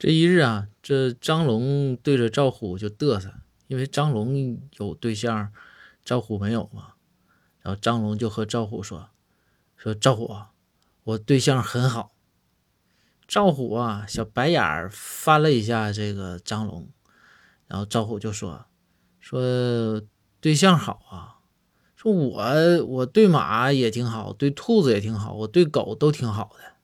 这一日啊，这张龙对着赵虎就嘚瑟，因为张龙有对象，赵虎没有嘛。然后张龙就和赵虎说：“说赵虎，我对象很好。”赵虎啊，小白眼儿翻了一下这个张龙，然后赵虎就说：“说对象好啊，说我我对马也挺好，对兔子也挺好，我对狗都挺好的。”